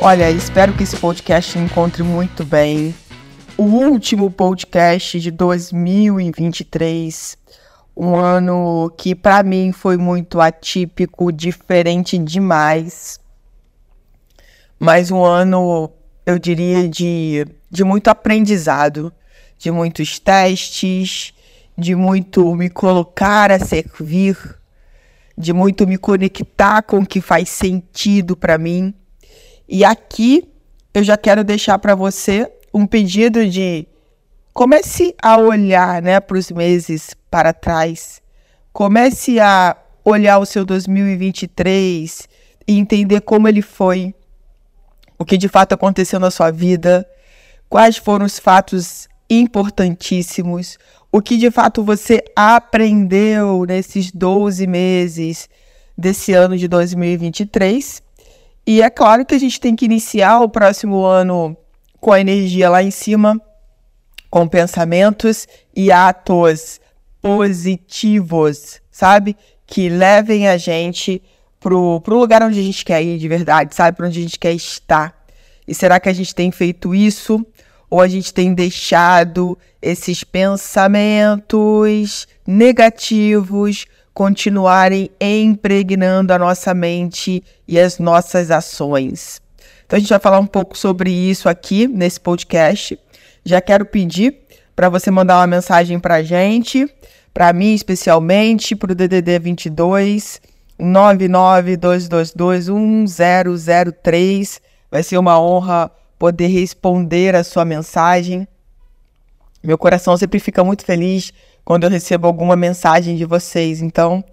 Olha, espero que esse podcast encontre muito bem. O último podcast de 2023, um ano que para mim foi muito atípico, diferente demais. Mas um ano, eu diria, de, de muito aprendizado, de muitos testes, de muito me colocar a servir, de muito me conectar com o que faz sentido para mim e aqui eu já quero deixar para você um pedido de comece a olhar né, para os meses para trás, comece a olhar o seu 2023 e entender como ele foi, o que de fato aconteceu na sua vida, quais foram os fatos importantíssimos, o que de fato você aprendeu nesses 12 meses desse ano de 2023 e é claro que a gente tem que iniciar o próximo ano com a energia lá em cima, com pensamentos e atos positivos, sabe? Que levem a gente pro, pro lugar onde a gente quer ir de verdade, sabe? Para onde a gente quer estar. E será que a gente tem feito isso? Ou a gente tem deixado esses pensamentos negativos continuarem impregnando a nossa mente e as nossas ações. Então a gente vai falar um pouco sobre isso aqui nesse podcast. Já quero pedir para você mandar uma mensagem para a gente, para mim especialmente, para o DDD 22 992221003. Vai ser uma honra poder responder a sua mensagem. Meu coração sempre fica muito feliz quando eu recebo alguma mensagem de vocês. Então,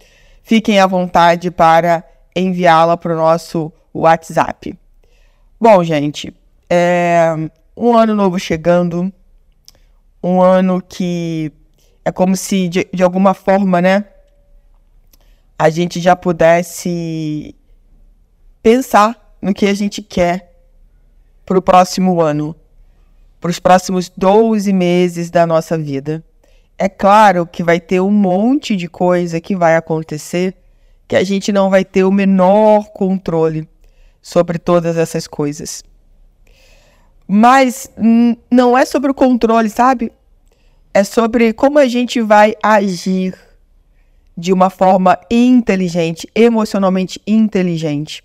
fiquem à vontade para enviá-la para o nosso WhatsApp. Bom, gente, é um ano novo chegando, um ano que é como se de, de alguma forma, né, a gente já pudesse pensar no que a gente quer para o próximo ano, para os próximos 12 meses da nossa vida. É claro que vai ter um monte de coisa que vai acontecer que a gente não vai ter o menor controle sobre todas essas coisas. Mas não é sobre o controle, sabe? É sobre como a gente vai agir de uma forma inteligente, emocionalmente inteligente,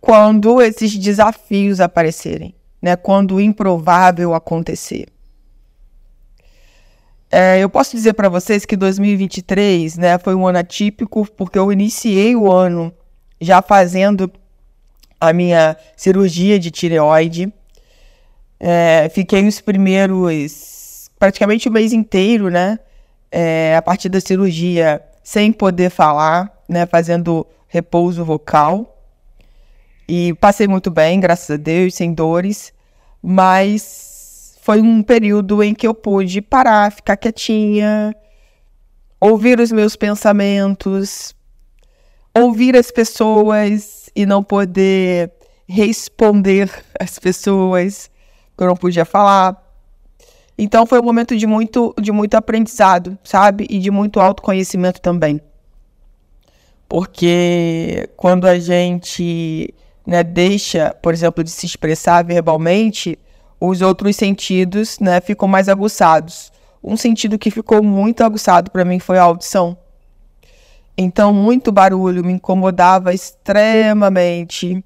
quando esses desafios aparecerem, né? Quando o improvável acontecer. É, eu posso dizer para vocês que 2023 né, foi um ano atípico, porque eu iniciei o ano já fazendo a minha cirurgia de tireoide. É, fiquei os primeiros, praticamente o mês inteiro, né? É, a partir da cirurgia, sem poder falar, né? Fazendo repouso vocal. E passei muito bem, graças a Deus, sem dores. Mas foi um período em que eu pude parar, ficar quietinha, ouvir os meus pensamentos, ouvir as pessoas e não poder responder às pessoas que eu não podia falar. Então foi um momento de muito, de muito aprendizado, sabe? E de muito autoconhecimento também. Porque quando a gente né, deixa, por exemplo, de se expressar verbalmente, os outros sentidos, né, ficam mais aguçados. Um sentido que ficou muito aguçado para mim foi a audição. Então, muito barulho me incomodava extremamente,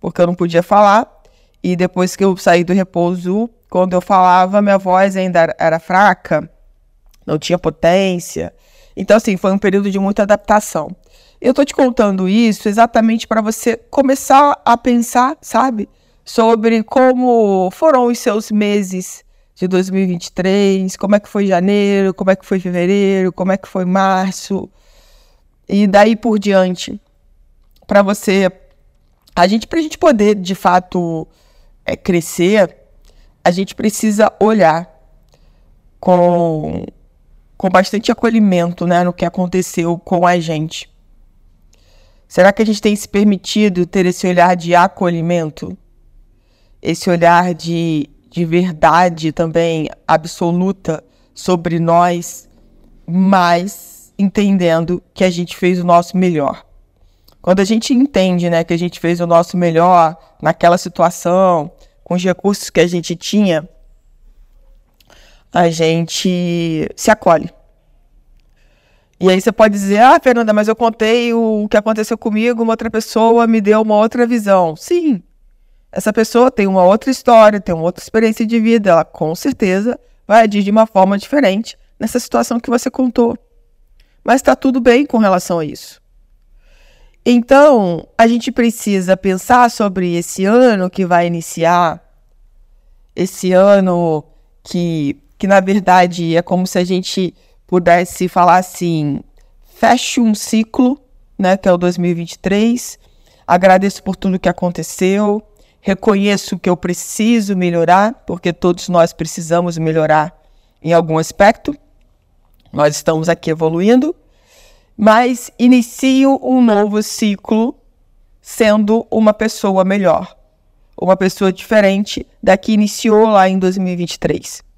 porque eu não podia falar. E depois que eu saí do repouso, quando eu falava, minha voz ainda era fraca, não tinha potência. Então, assim, foi um período de muita adaptação. Eu tô te contando isso exatamente para você começar a pensar, sabe? Sobre como foram os seus meses de 2023, como é que foi janeiro, como é que foi fevereiro, como é que foi março e daí por diante, para você a gente, para a gente poder de fato é, crescer, a gente precisa olhar com, com bastante acolhimento né, no que aconteceu com a gente. Será que a gente tem se permitido ter esse olhar de acolhimento? Esse olhar de, de verdade também absoluta sobre nós, mas entendendo que a gente fez o nosso melhor. Quando a gente entende né, que a gente fez o nosso melhor naquela situação, com os recursos que a gente tinha, a gente se acolhe. E aí você pode dizer, ah, Fernanda, mas eu contei o que aconteceu comigo, uma outra pessoa me deu uma outra visão. Sim, essa pessoa tem uma outra história, tem uma outra experiência de vida, ela com certeza vai agir de uma forma diferente nessa situação que você contou. Mas está tudo bem com relação a isso. Então, a gente precisa pensar sobre esse ano que vai iniciar, esse ano que, que na verdade é como se a gente pudesse falar assim: feche um ciclo, né, que é o 2023. Agradeço por tudo que aconteceu. Reconheço que eu preciso melhorar, porque todos nós precisamos melhorar em algum aspecto. Nós estamos aqui evoluindo, mas inicio um novo ciclo sendo uma pessoa melhor, uma pessoa diferente da que iniciou lá em 2023.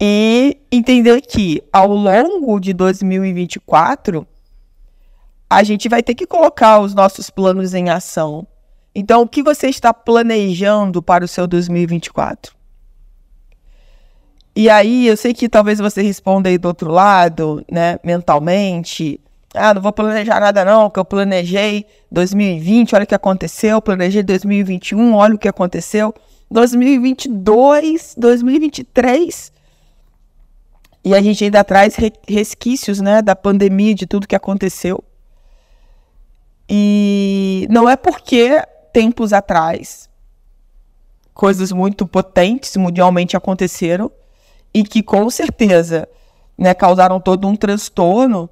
e entender que ao longo de 2024 a gente vai ter que colocar os nossos planos em ação. Então, o que você está planejando para o seu 2024? E aí, eu sei que talvez você responda aí do outro lado, né, mentalmente. Ah, não vou planejar nada não, que eu planejei 2020, olha o que aconteceu, planejei 2021, olha o que aconteceu. 2022, 2023, e a gente ainda traz resquícios né, da pandemia, de tudo que aconteceu. E não é porque tempos atrás coisas muito potentes mundialmente aconteceram e que com certeza né, causaram todo um transtorno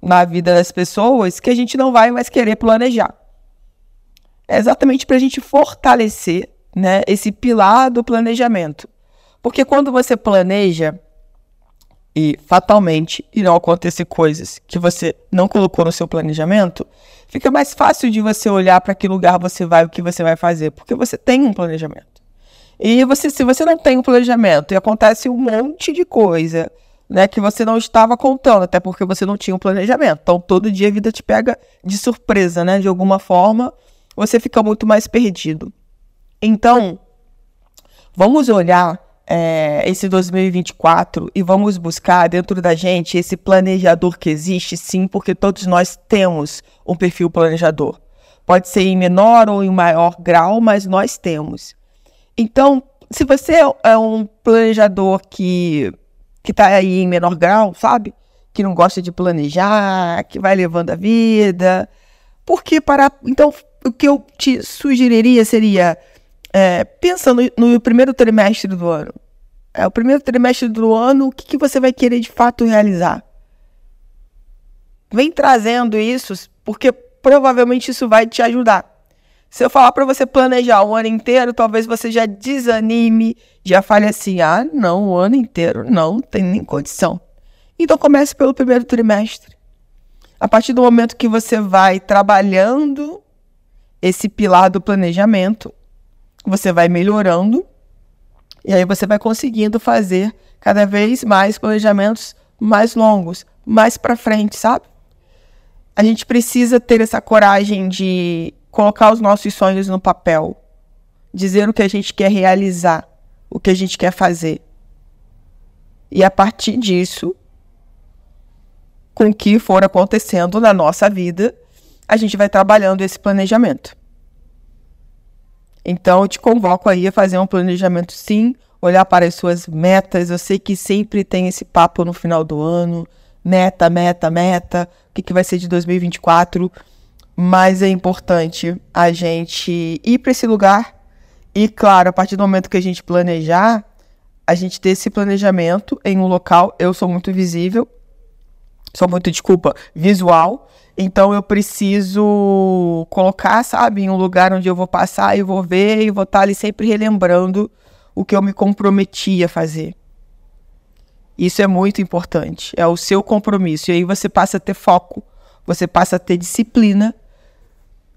na vida das pessoas que a gente não vai mais querer planejar. É exatamente para a gente fortalecer né, esse pilar do planejamento. Porque quando você planeja, e fatalmente irão acontecer coisas que você não colocou no seu planejamento, fica mais fácil de você olhar para que lugar você vai, o que você vai fazer, porque você tem um planejamento. E você, se você não tem um planejamento e acontece um monte de coisa, né, que você não estava contando, até porque você não tinha um planejamento. Então todo dia a vida te pega de surpresa, né, de alguma forma, você fica muito mais perdido. Então, vamos olhar é, esse 2024 e vamos buscar dentro da gente esse planejador que existe, sim, porque todos nós temos um perfil planejador. Pode ser em menor ou em maior grau, mas nós temos. Então, se você é um planejador que que está aí em menor grau, sabe? Que não gosta de planejar, que vai levando a vida, porque para então o que eu te sugeriria seria é, pensa no, no, primeiro trimestre do ano. É o primeiro trimestre do ano, o que, que você vai querer de fato realizar? Vem trazendo isso, porque provavelmente isso vai te ajudar. Se eu falar para você planejar o ano inteiro, talvez você já desanime, já fale assim: ah, não, o ano inteiro não tem nem condição. Então comece pelo primeiro trimestre. A partir do momento que você vai trabalhando esse pilar do planejamento, você vai melhorando e aí você vai conseguindo fazer cada vez mais planejamentos mais longos, mais para frente, sabe? A gente precisa ter essa coragem de colocar os nossos sonhos no papel, dizer o que a gente quer realizar, o que a gente quer fazer. E a partir disso, com o que for acontecendo na nossa vida, a gente vai trabalhando esse planejamento. Então, eu te convoco aí a fazer um planejamento sim, olhar para as suas metas. Eu sei que sempre tem esse papo no final do ano, meta, meta, meta, o que, que vai ser de 2024. Mas é importante a gente ir para esse lugar e, claro, a partir do momento que a gente planejar, a gente ter esse planejamento em um local. Eu sou muito visível, sou muito, desculpa, visual. Então eu preciso colocar, sabe, em um lugar onde eu vou passar e vou ver e vou estar ali sempre relembrando o que eu me comprometi a fazer. Isso é muito importante, é o seu compromisso. E aí você passa a ter foco, você passa a ter disciplina.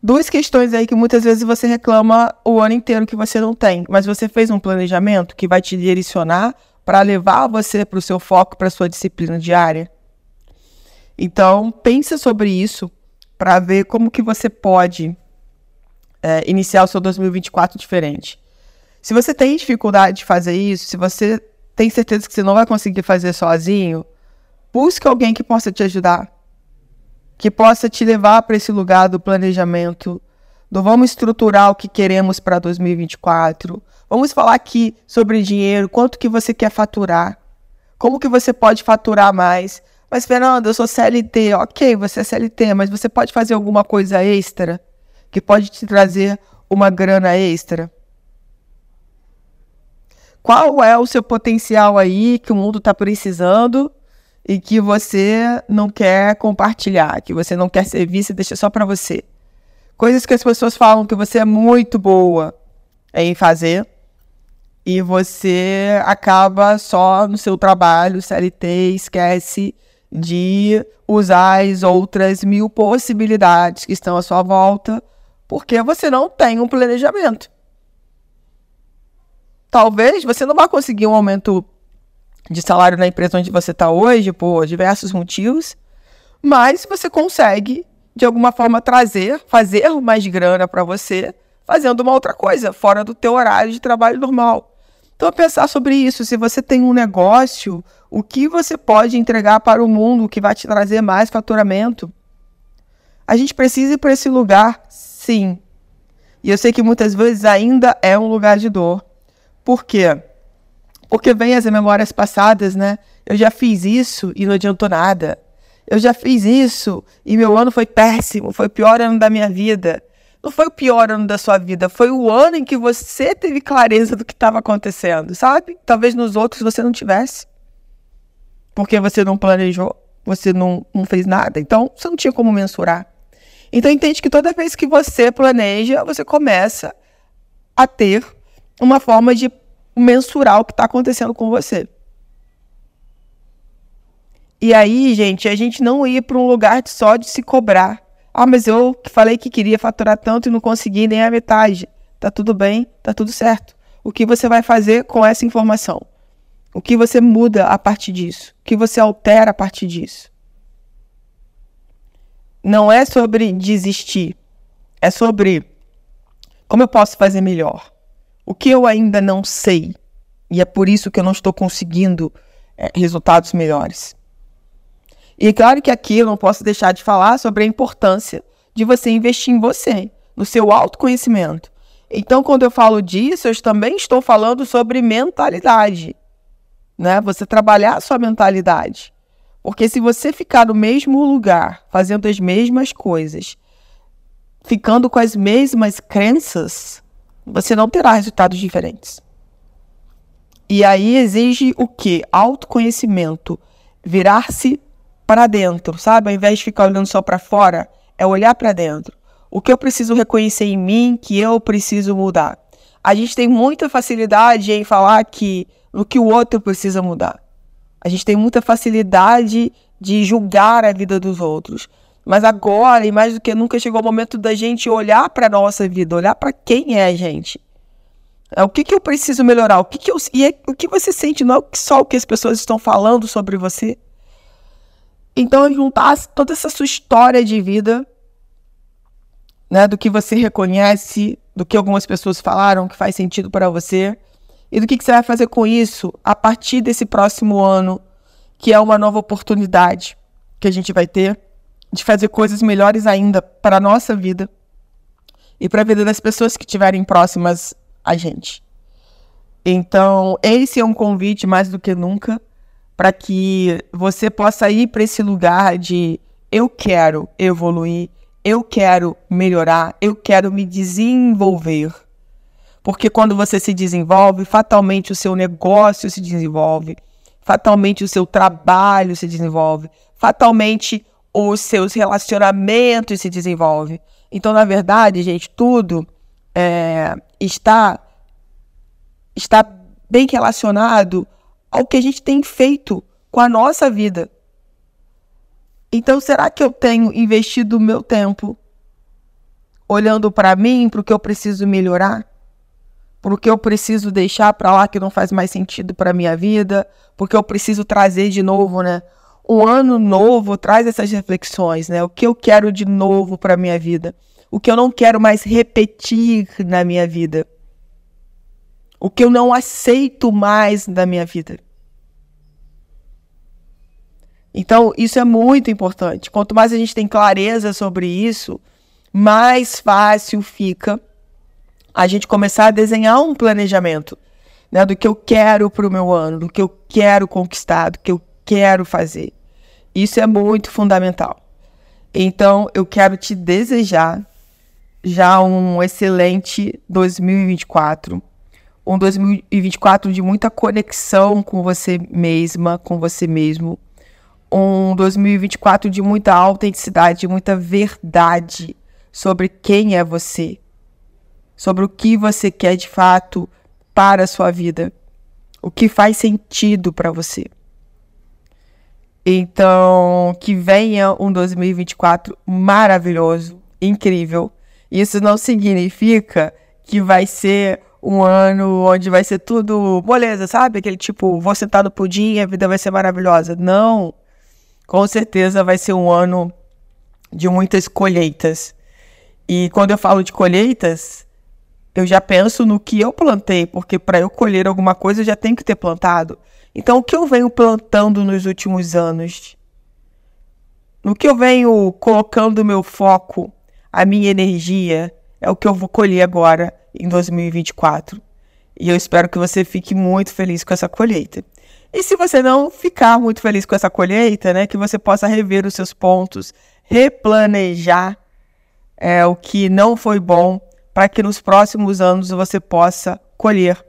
Duas questões aí que muitas vezes você reclama o ano inteiro que você não tem, mas você fez um planejamento que vai te direcionar para levar você para o seu foco, para a sua disciplina diária. Então, pensa sobre isso para ver como que você pode é, iniciar o seu 2024 diferente. Se você tem dificuldade de fazer isso, se você tem certeza que você não vai conseguir fazer sozinho, busque alguém que possa te ajudar, que possa te levar para esse lugar do planejamento, do vamos estruturar o que queremos para 2024. Vamos falar aqui sobre dinheiro, quanto que você quer faturar, como que você pode faturar mais. Mas, Fernanda, eu sou CLT. Ok, você é CLT, mas você pode fazer alguma coisa extra que pode te trazer uma grana extra? Qual é o seu potencial aí que o mundo está precisando e que você não quer compartilhar, que você não quer servir, você deixa só para você? Coisas que as pessoas falam que você é muito boa em fazer e você acaba só no seu trabalho, CLT, esquece de usar as outras mil possibilidades que estão à sua volta, porque você não tem um planejamento. Talvez você não vá conseguir um aumento de salário na empresa onde você está hoje, por diversos motivos, mas você consegue, de alguma forma, trazer, fazer mais grana para você, fazendo uma outra coisa, fora do teu horário de trabalho normal. Então, pensar sobre isso. Se você tem um negócio, o que você pode entregar para o mundo que vai te trazer mais faturamento? A gente precisa ir para esse lugar, sim. E eu sei que muitas vezes ainda é um lugar de dor. Por quê? Porque vem as memórias passadas, né? Eu já fiz isso e não adiantou nada. Eu já fiz isso e meu ano foi péssimo, foi o pior ano da minha vida não foi o pior ano da sua vida, foi o ano em que você teve clareza do que estava acontecendo, sabe? Talvez nos outros você não tivesse. Porque você não planejou, você não, não fez nada. Então, você não tinha como mensurar. Então, entende que toda vez que você planeja, você começa a ter uma forma de mensurar o que está acontecendo com você. E aí, gente, a gente não ir para um lugar só de se cobrar. Ah, mas eu falei que queria faturar tanto e não consegui nem a metade. Tá tudo bem, tá tudo certo. O que você vai fazer com essa informação? O que você muda a partir disso? O que você altera a partir disso? Não é sobre desistir, é sobre como eu posso fazer melhor. O que eu ainda não sei e é por isso que eu não estou conseguindo é, resultados melhores. E claro que aqui eu não posso deixar de falar sobre a importância de você investir em você, no seu autoconhecimento. Então, quando eu falo disso, eu também estou falando sobre mentalidade, né? Você trabalhar a sua mentalidade. Porque se você ficar no mesmo lugar, fazendo as mesmas coisas, ficando com as mesmas crenças, você não terá resultados diferentes. E aí exige o quê? Autoconhecimento, virar-se para dentro, sabe? Ao invés de ficar olhando só para fora, é olhar para dentro. O que eu preciso reconhecer em mim que eu preciso mudar. A gente tem muita facilidade em falar que no que o outro precisa mudar. A gente tem muita facilidade de julgar a vida dos outros. Mas agora, e mais do que nunca, chegou o momento da gente olhar para a nossa vida, olhar para quem é a gente. É, o que, que eu preciso melhorar? O que, que eu, e é, o que você sente não é só o que as pessoas estão falando sobre você, então, juntar toda essa sua história de vida, né, do que você reconhece, do que algumas pessoas falaram que faz sentido para você, e do que, que você vai fazer com isso a partir desse próximo ano, que é uma nova oportunidade que a gente vai ter de fazer coisas melhores ainda para a nossa vida e para a vida das pessoas que estiverem próximas a gente. Então, esse é um convite mais do que nunca para que você possa ir para esse lugar de eu quero evoluir, eu quero melhorar, eu quero me desenvolver. Porque quando você se desenvolve, fatalmente o seu negócio se desenvolve, fatalmente o seu trabalho se desenvolve, fatalmente os seus relacionamentos se desenvolvem. Então, na verdade, gente, tudo é, está está bem relacionado ao que a gente tem feito com a nossa vida. Então, será que eu tenho investido o meu tempo olhando para mim, para o que eu preciso melhorar? Para o que eu preciso deixar para lá que não faz mais sentido para minha vida? Porque eu preciso trazer de novo, né? Um ano novo traz essas reflexões, né? O que eu quero de novo para minha vida? O que eu não quero mais repetir na minha vida? O que eu não aceito mais na minha vida? Então, isso é muito importante. Quanto mais a gente tem clareza sobre isso, mais fácil fica a gente começar a desenhar um planejamento né, do que eu quero para o meu ano, do que eu quero conquistar, do que eu quero fazer. Isso é muito fundamental. Então, eu quero te desejar já um excelente 2024. Um 2024 de muita conexão com você mesma, com você mesmo um 2024 de muita autenticidade, de muita verdade sobre quem é você, sobre o que você quer de fato para a sua vida, o que faz sentido para você. Então, que venha um 2024 maravilhoso, incrível. Isso não significa que vai ser um ano onde vai ser tudo moleza, sabe? Aquele tipo, vou sentar no pudim e a vida vai ser maravilhosa. Não com certeza vai ser um ano de muitas colheitas. E quando eu falo de colheitas, eu já penso no que eu plantei, porque para eu colher alguma coisa eu já tenho que ter plantado. Então, o que eu venho plantando nos últimos anos? No que eu venho colocando meu foco, a minha energia, é o que eu vou colher agora em 2024. E eu espero que você fique muito feliz com essa colheita. E se você não ficar muito feliz com essa colheita, né, que você possa rever os seus pontos, replanejar é, o que não foi bom, para que nos próximos anos você possa colher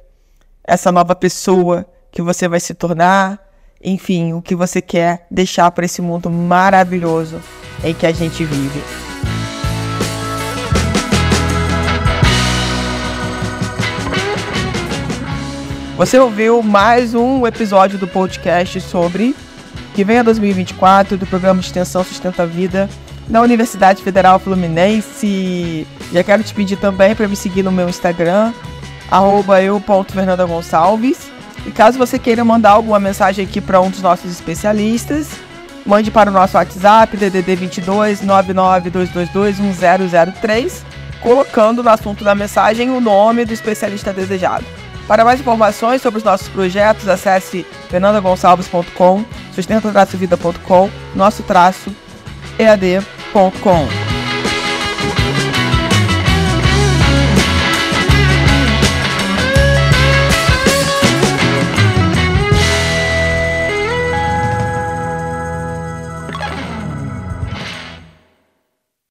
essa nova pessoa que você vai se tornar, enfim, o que você quer deixar para esse mundo maravilhoso em que a gente vive. Você ouviu mais um episódio do podcast sobre que vem a 2024 do programa extensão Sustenta a Vida na Universidade Federal Fluminense. Já quero te pedir também para me seguir no meu Instagram, eu.fernandagonçalves. E caso você queira mandar alguma mensagem aqui para um dos nossos especialistas, mande para o nosso WhatsApp, DDD 22 99222 1003, colocando no assunto da mensagem o nome do especialista desejado. Para mais informações sobre os nossos projetos, acesse fernandagonçalves.com, sustenta-vida.com, nosso-ead.com.